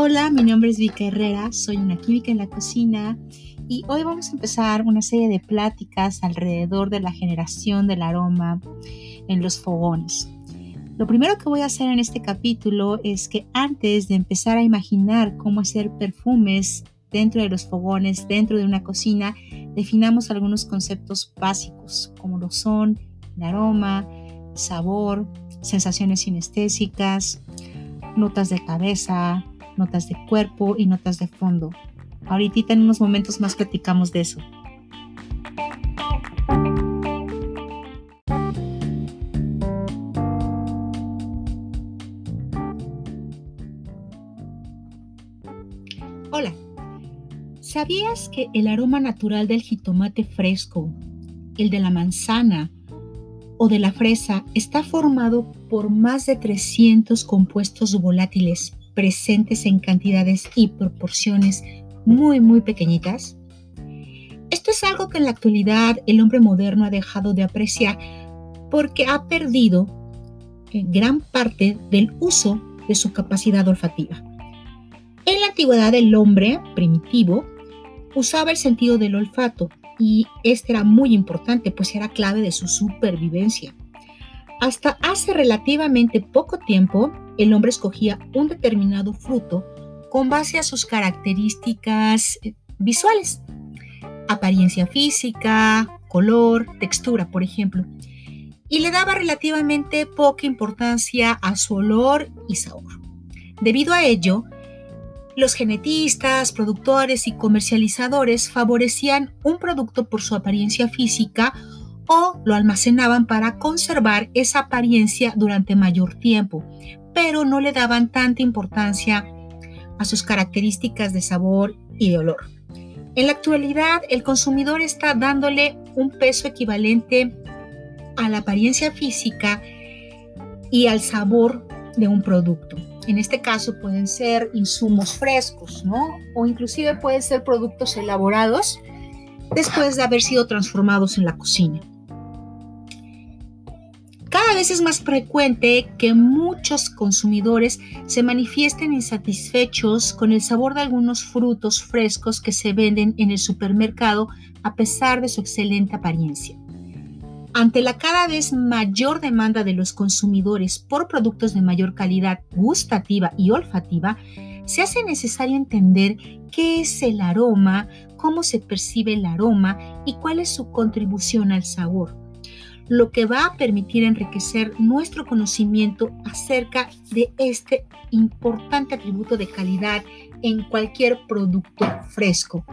Hola, mi nombre es Vika Herrera, soy una química en la cocina y hoy vamos a empezar una serie de pláticas alrededor de la generación del aroma en los fogones. Lo primero que voy a hacer en este capítulo es que antes de empezar a imaginar cómo hacer perfumes dentro de los fogones, dentro de una cocina, definamos algunos conceptos básicos como lo son el aroma, sabor, sensaciones sinestésicas, notas de cabeza, notas de cuerpo y notas de fondo. Ahorita en unos momentos más platicamos de eso. Hola, ¿sabías que el aroma natural del jitomate fresco, el de la manzana o de la fresa está formado por más de 300 compuestos volátiles presentes en cantidades y proporciones muy, muy pequeñitas? Esto es algo que en la actualidad el hombre moderno ha dejado de apreciar porque ha perdido gran parte del uso de su capacidad olfativa. En la antigüedad el hombre primitivo usaba el sentido del olfato y este era muy importante pues era clave de su supervivencia. Hasta hace relativamente poco tiempo el hombre escogía un determinado fruto con base a sus características eh, visuales, apariencia física, color, textura, por ejemplo, y le daba relativamente poca importancia a su olor y sabor. Debido a ello, los genetistas, productores y comercializadores favorecían un producto por su apariencia física o lo almacenaban para conservar esa apariencia durante mayor tiempo, pero no le daban tanta importancia a sus características de sabor y de olor. En la actualidad, el consumidor está dándole un peso equivalente a la apariencia física y al sabor de un producto. En este caso pueden ser insumos frescos, ¿no? O inclusive pueden ser productos elaborados después de haber sido transformados en la cocina. Cada vez es más frecuente que muchos consumidores se manifiesten insatisfechos con el sabor de algunos frutos frescos que se venden en el supermercado a pesar de su excelente apariencia. Ante la cada vez mayor demanda de los consumidores por productos de mayor calidad gustativa y olfativa, se hace necesario entender qué es el aroma, cómo se percibe el aroma y cuál es su contribución al sabor lo que va a permitir enriquecer nuestro conocimiento acerca de este importante atributo de calidad en cualquier producto fresco.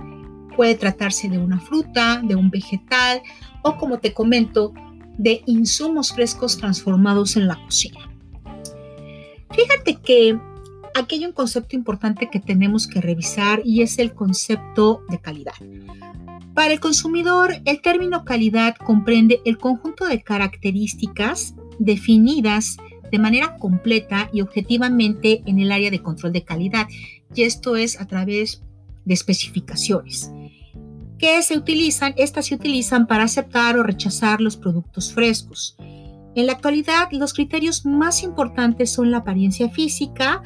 Puede tratarse de una fruta, de un vegetal o, como te comento, de insumos frescos transformados en la cocina. Fíjate que aquí hay un concepto importante que tenemos que revisar y es el concepto de calidad. Para el consumidor, el término calidad comprende el conjunto de características definidas de manera completa y objetivamente en el área de control de calidad, y esto es a través de especificaciones que se utilizan, estas se utilizan para aceptar o rechazar los productos frescos. En la actualidad, los criterios más importantes son la apariencia física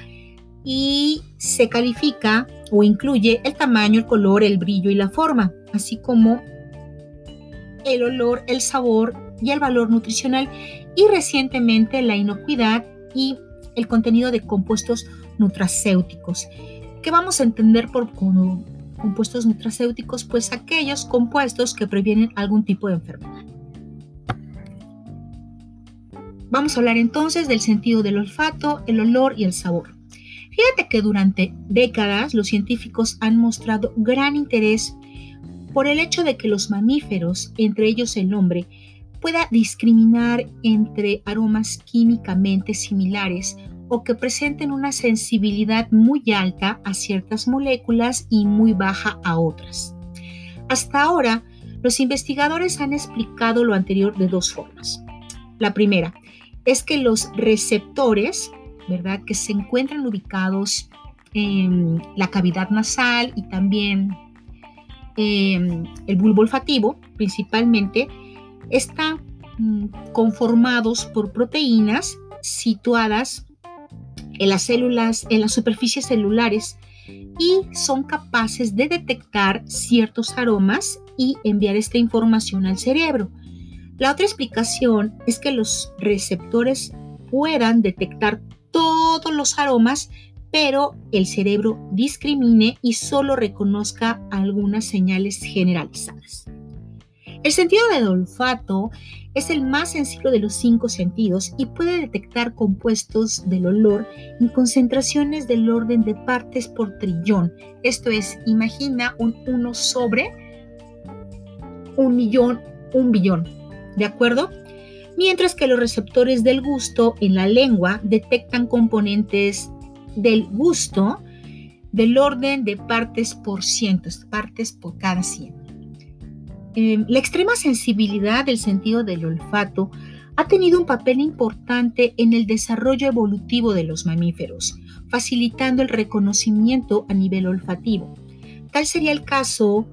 y se califica o incluye el tamaño, el color, el brillo y la forma así como el olor, el sabor y el valor nutricional y recientemente la inocuidad y el contenido de compuestos nutracéuticos. ¿Qué vamos a entender por compuestos nutracéuticos? Pues aquellos compuestos que previenen algún tipo de enfermedad. Vamos a hablar entonces del sentido del olfato, el olor y el sabor. Fíjate que durante décadas los científicos han mostrado gran interés por el hecho de que los mamíferos, entre ellos el hombre, pueda discriminar entre aromas químicamente similares o que presenten una sensibilidad muy alta a ciertas moléculas y muy baja a otras. Hasta ahora, los investigadores han explicado lo anterior de dos formas. La primera es que los receptores, ¿verdad?, que se encuentran ubicados en la cavidad nasal y también Em, el bulbo olfativo principalmente, están mm, conformados por proteínas situadas en las células, en las superficies celulares y son capaces de detectar ciertos aromas y enviar esta información al cerebro. La otra explicación es que los receptores puedan detectar todos los aromas, pero el cerebro discrimine y solo reconozca algunas señales generalizadas. El sentido del olfato es el más sencillo de los cinco sentidos y puede detectar compuestos del olor en concentraciones del orden de partes por trillón. Esto es, imagina un 1 sobre un millón, un billón. ¿De acuerdo? Mientras que los receptores del gusto en la lengua detectan componentes del gusto del orden de partes por cientos, partes por cada cien. Em, la extrema sensibilidad del sentido del olfato ha tenido un papel importante en el desarrollo evolutivo de los mamíferos, facilitando el reconocimiento a nivel olfativo. Tal sería el caso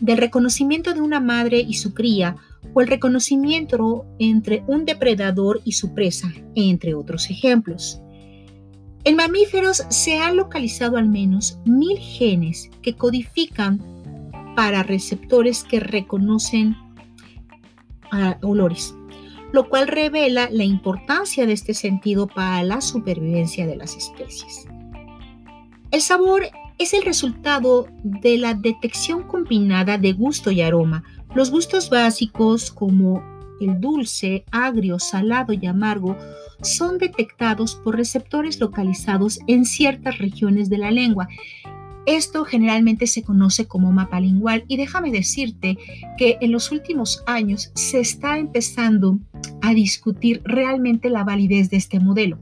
del reconocimiento de una madre y su cría o el reconocimiento entre un depredador y su presa, entre otros ejemplos. En mamíferos se han localizado al menos mil genes que codifican para receptores que reconocen ah, olores, lo cual revela la importancia de este sentido para la supervivencia de las especies. El sabor es el resultado de la detección combinada de gusto y aroma. Los gustos básicos como el dulce, agrio, salado y amargo son detectados por receptores localizados en ciertas regiones de la lengua esto generalmente se conoce como mapa lingual y déjame decirte que en los últimos años se está empezando a discutir realmente la validez de este modelo.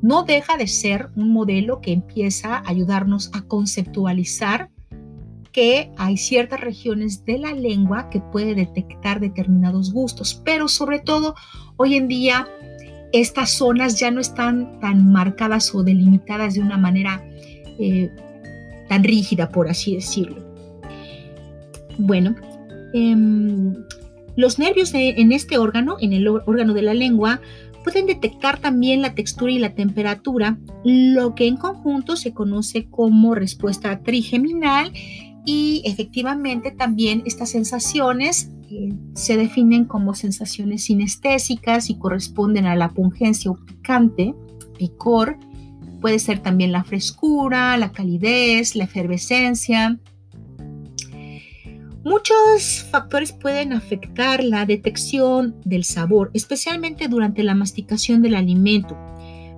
No deja de ser un modelo que empieza a ayudarnos a conceptualizar que hay ciertas regiones de la lengua que puede detectar determinados gustos, pero sobre todo hoy en día estas zonas ya no están tan marcadas o delimitadas de una manera eh, tan rígida, por así decirlo. Bueno, em, los nervios en este órgano, en el órgano de la lengua, pueden detectar también la textura y la temperatura, lo que en conjunto se conoce como respuesta trigeminal y efectivamente también estas sensaciones eh, se definen como sensaciones sinestésicas y corresponden a la pungencia o picante, picor, Puede ser también la frescura, la calidez, la efervescencia. Muchos factores pueden afectar la detección del sabor, especialmente durante la masticación del alimento.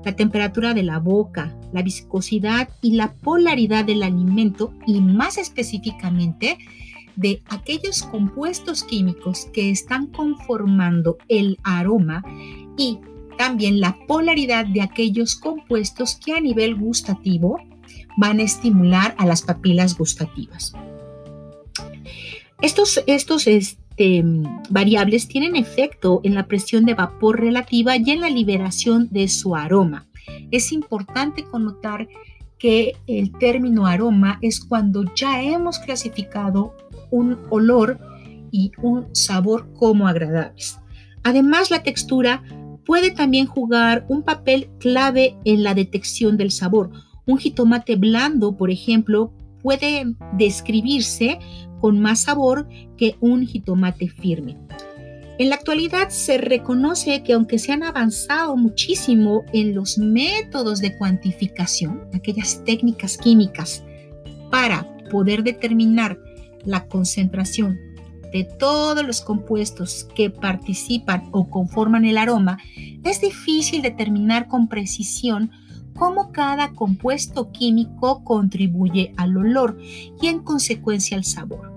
La temperatura de la boca, la viscosidad y la polaridad del alimento y más específicamente de aquellos compuestos químicos que están conformando el aroma y también la polaridad de aquellos compuestos que a nivel gustativo van a estimular a las papilas gustativas. Estos, estos este, variables tienen efecto en la presión de vapor relativa y en la liberación de su aroma. Es importante connotar que el término aroma es cuando ya hemos clasificado un olor y un sabor como agradables. Además, la textura puede también jugar un papel clave en la detección del sabor. Un jitomate blando, por ejemplo, puede describirse con más sabor que un jitomate firme. En la actualidad se reconoce que aunque se han avanzado muchísimo en los métodos de cuantificación, aquellas técnicas químicas para poder determinar la concentración de todos los compuestos que participan o conforman el aroma, es difícil determinar con precisión cómo cada compuesto químico contribuye al olor y en consecuencia al sabor.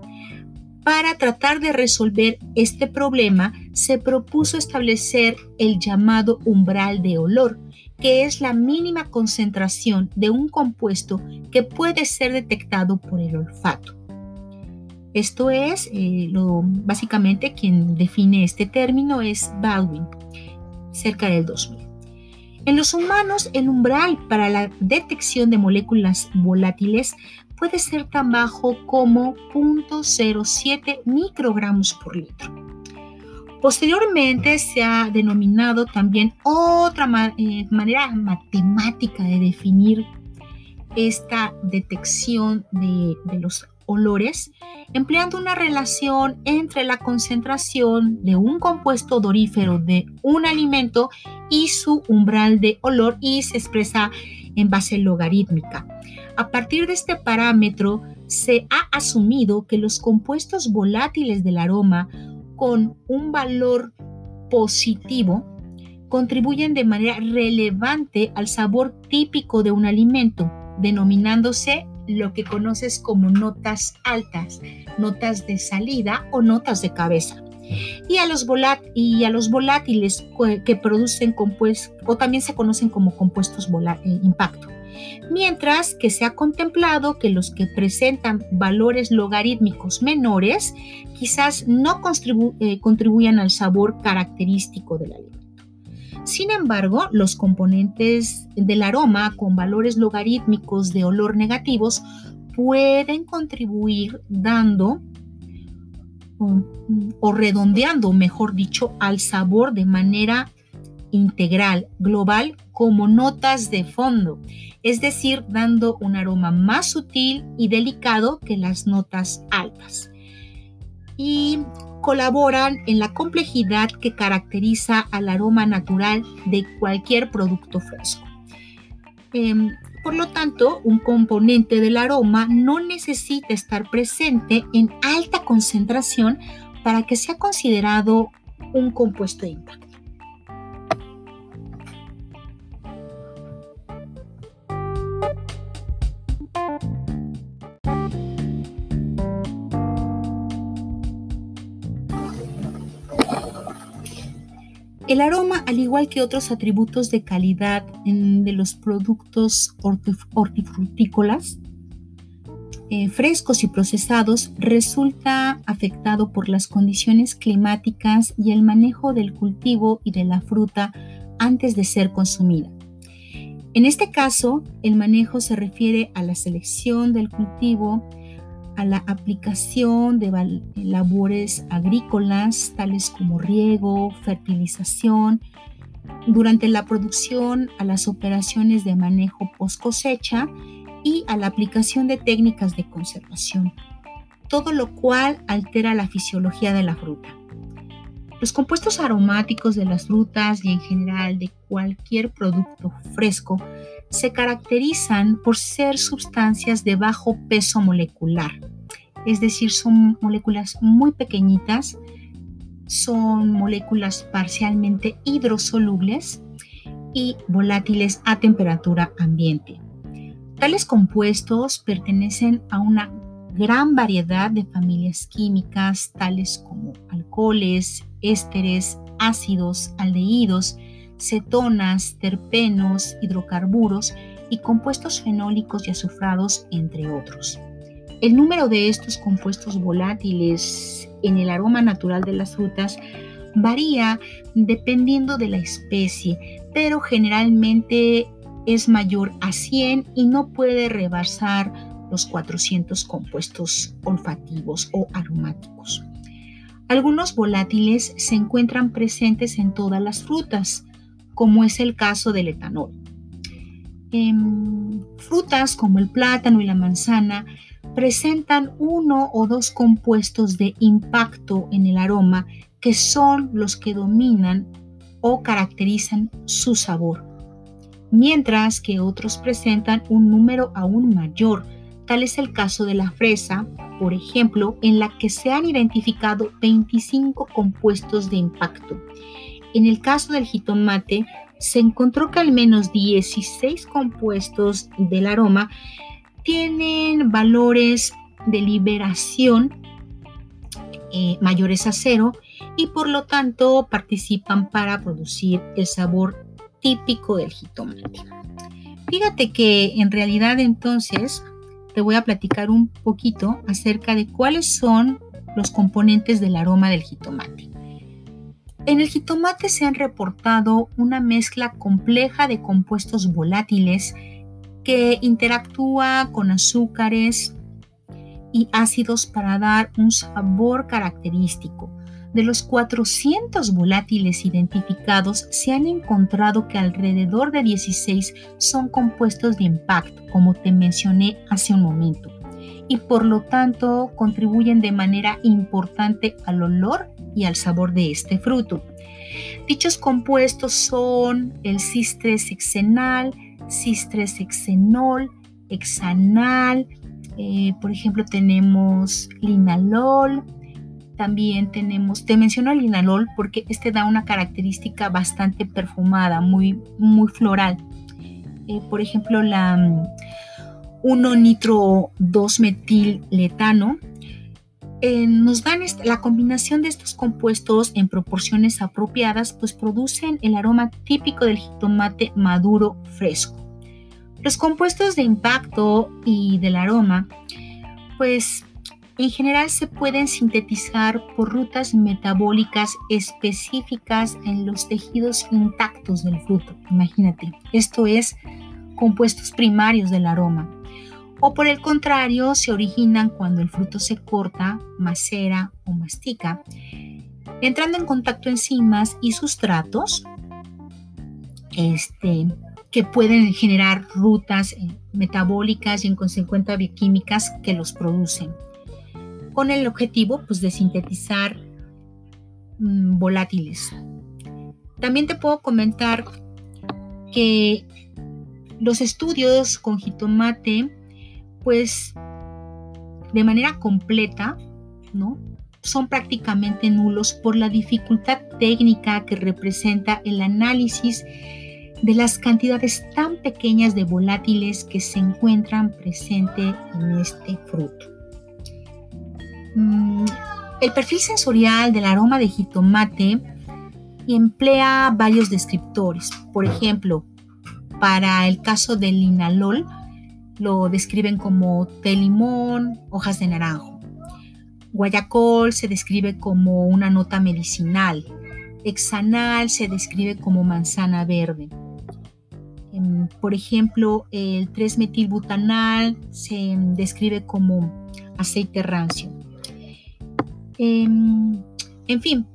Para tratar de resolver este problema, se propuso establecer el llamado umbral de olor, que es la mínima concentración de un compuesto que puede ser detectado por el olfato. Esto es, eh, básicamente quien define este término es Baldwin, cerca del 2000. En los humanos, el umbral para la detección de moléculas volátiles puede ser tan bajo como 0.07 microgramos por litro. Posteriormente se ha denominado también otra eh, manera matemática de definir esta detección de, de los olores, empleando una relación entre la concentración de un compuesto odorífero de un alimento y su umbral de olor y se expresa en base logarítmica. A partir de este parámetro, se ha asumido que los compuestos volátiles del aroma con un valor positivo contribuyen de manera relevante al sabor típico de un alimento, denominándose lo que conoces como notas altas, notas de salida o notas de cabeza. Y a los, volátiles que producen compuestos, o también se conocen como compuestos eh, impacto. Mientras que se ha contemplado que los que presentan valores logarítmicos menores quizás no eh, contribuyan al sabor característico del alimento. Sin embargo, los componentes del aroma con valores logarítmicos de olor negativos pueden contribuir dando o redondeando, mejor dicho, al sabor de manera integral, global, como notas de fondo, es decir, dando un aroma más sutil y delicado que las notas altas. Y colaboran en la complejidad que caracteriza al aroma natural de cualquier producto fresco. Em, por lo tanto, un componente del aroma no necesita estar presente en alta concentración para que sea considerado un compuesto de impacto. El aroma, al igual que otros atributos de calidad de los productos hortifrutícolas, eh, frescos y procesados, resulta afectado por las condiciones climáticas y el manejo del cultivo y de la fruta antes de ser consumida. En este caso, el manejo se refiere a la selección del cultivo, a la aplicación de labores agrícolas tales como riego, fertilización, durante la producción a las operaciones de manejo post cosecha y a la aplicación de técnicas de conservación, todo lo cual altera la fisiología de la fruta. Los compuestos aromáticos de las frutas y en general de cualquier producto fresco se caracterizan por ser sustancias de bajo peso molecular, es decir, son moléculas muy pequeñitas, son moléculas parcialmente hidrosolubles y volátiles a temperatura ambiente. Tales compuestos pertenecen a una gran variedad de familias químicas, tales como alcoholes, ésteres, ácidos, aldehídos, cetonas, terpenos, hidrocarburos y compuestos fenólicos y azufrados, entre otros. El número de estos compuestos volátiles en el aroma natural de las frutas varía dependiendo de la especie, pero generalmente es mayor a 100 y no puede rebasar los 400 compuestos olfativos o aromáticos. Algunos volátiles se encuentran presentes en todas las frutas, como es el caso del etanol. En frutas como el plátano y la manzana presentan uno o dos compuestos de impacto en el aroma que son los que dominan o caracterizan su sabor, mientras que otros presentan un número aún mayor. Tal es el caso de la fresa, por ejemplo, en la que se han identificado 25 compuestos de impacto. En el caso del jitomate, se encontró que al menos 16 compuestos del aroma tienen valores de liberación eh, mayores a cero y por lo tanto participan para producir el sabor típico del jitomate. Fíjate que en realidad entonces te voy a platicar un poquito acerca de cuáles son los componentes del aroma del jitomate. En el jitomate se han reportado una mezcla compleja de compuestos volátiles que interactúa con azúcares y ácidos para dar un sabor característico, De los 400 volátiles identificados, se han encontrado que alrededor de 16 son compuestos de impacto, como te mencioné hace un momento, y por lo tanto contribuyen de manera importante al olor y al sabor de este fruto. Dichos compuestos son el cis-3 hexenal, cis-3 hexenol, hexanal, eh, por ejemplo tenemos linalol, también tenemos, te menciono el linalol porque este da una característica bastante perfumada, muy, muy floral. Eh, por ejemplo, la 1 eh, nos dan la combinación de estos compuestos en proporciones apropiadas, pues producen el aroma típico del jitomate maduro fresco. Los compuestos de impacto y del aroma, pues en general se pueden sintetizar por rutas metabólicas específicas en los tejidos intactos del fruto. Imagínate, esto es compuestos primarios del aroma. O por el contrario, se originan cuando el fruto se corta, macera o mastica, entrando en contacto enzimas y sustratos este, que pueden generar rutas eh, metabólicas y en consecuencia bioquímicas que los producen con el objetivo pues, de sintetizar mm, volátiles. También te puedo comentar que los estudios con jitomate, pues de manera completa, ¿no? Son prácticamente nulos por la dificultad técnica que representa el análisis de las cantidades tan pequeñas de volátiles que se encuentran presentes en este fruto. Mm, el perfil sensorial del aroma de jitomate emplea varios descriptores. Por ejemplo, para el caso del linalol, lo describen como té limón, hojas de naranjo. Guayacol se describe como una nota medicinal. Hexanal se describe como manzana verde. Em, por ejemplo, el 3-metilbutanal se describe como aceite rancio. Em, en fin,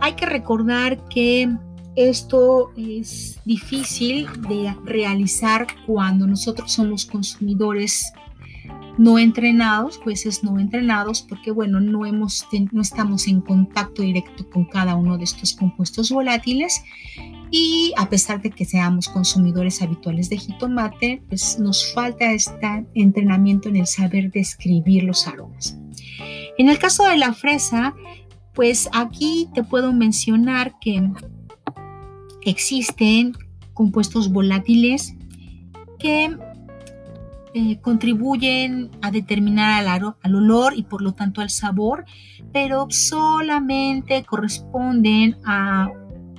hay que recordar que esto es difícil de realizar cuando nosotros somos consumidores no entrenados, jueces no entrenados, porque bueno, no, hemos, no estamos en contacto directo con cada uno de estos compuestos volátiles y a pesar de que seamos consumidores habituales de jitomate, pues nos falta este entrenamiento en el saber describir los aromas. En el caso de la fresa, pues aquí te puedo mencionar que existen compuestos volátiles que eh, contribuyen a determinar al, al, olor y por lo tanto al sabor, pero solamente corresponden a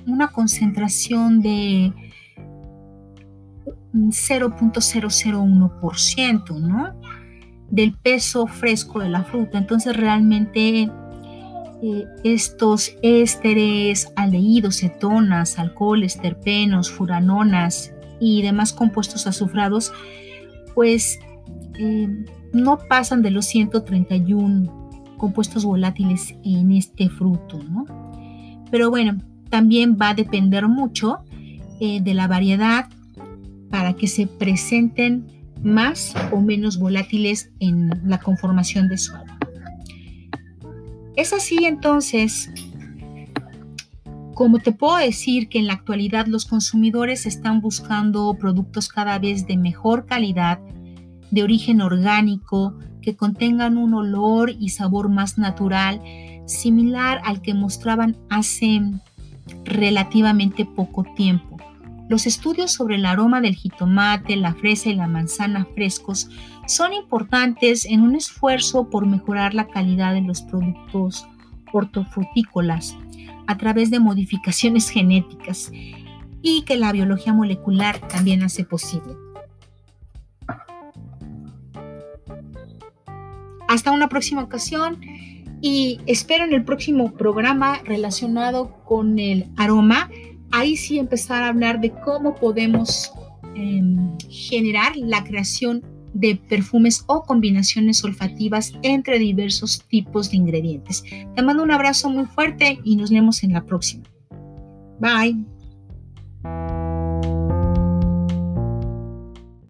una concentración de 0.001%, ¿no? del peso fresco de la fruta. Entonces realmente eh, estos ésteres, aldehídos, cetonas, alcoholes, terpenos, furanonas y demás compuestos azufrados, pues eh, no pasan de los 131 compuestos volátiles en este fruto. Pero bueno, también va a depender mucho eh, de la variedad para que se presenten más o menos volátiles en la conformación de su agua. Es así entonces como te puedo decir que en la actualidad los consumidores están buscando productos cada vez de mejor calidad, de origen orgánico, que contengan un olor y sabor más natural, similar al que mostraban hace relativamente poco tiempo. Los estudios sobre el aroma del jitomate, la fresa y la manzana frescos son importantes en un esfuerzo por mejorar la calidad de los productos hortofrutícolas a través de modificaciones genéticas y que la biología molecular también hace posible. Hasta una próxima ocasión y espero en el próximo programa relacionado con el aroma ahí sí empezar a hablar de cómo podemos em, generar la creación de perfumes o combinaciones olfativas entre diversos tipos de ingredientes. Te mando un abrazo muy fuerte y nos vemos en la próxima. Bye.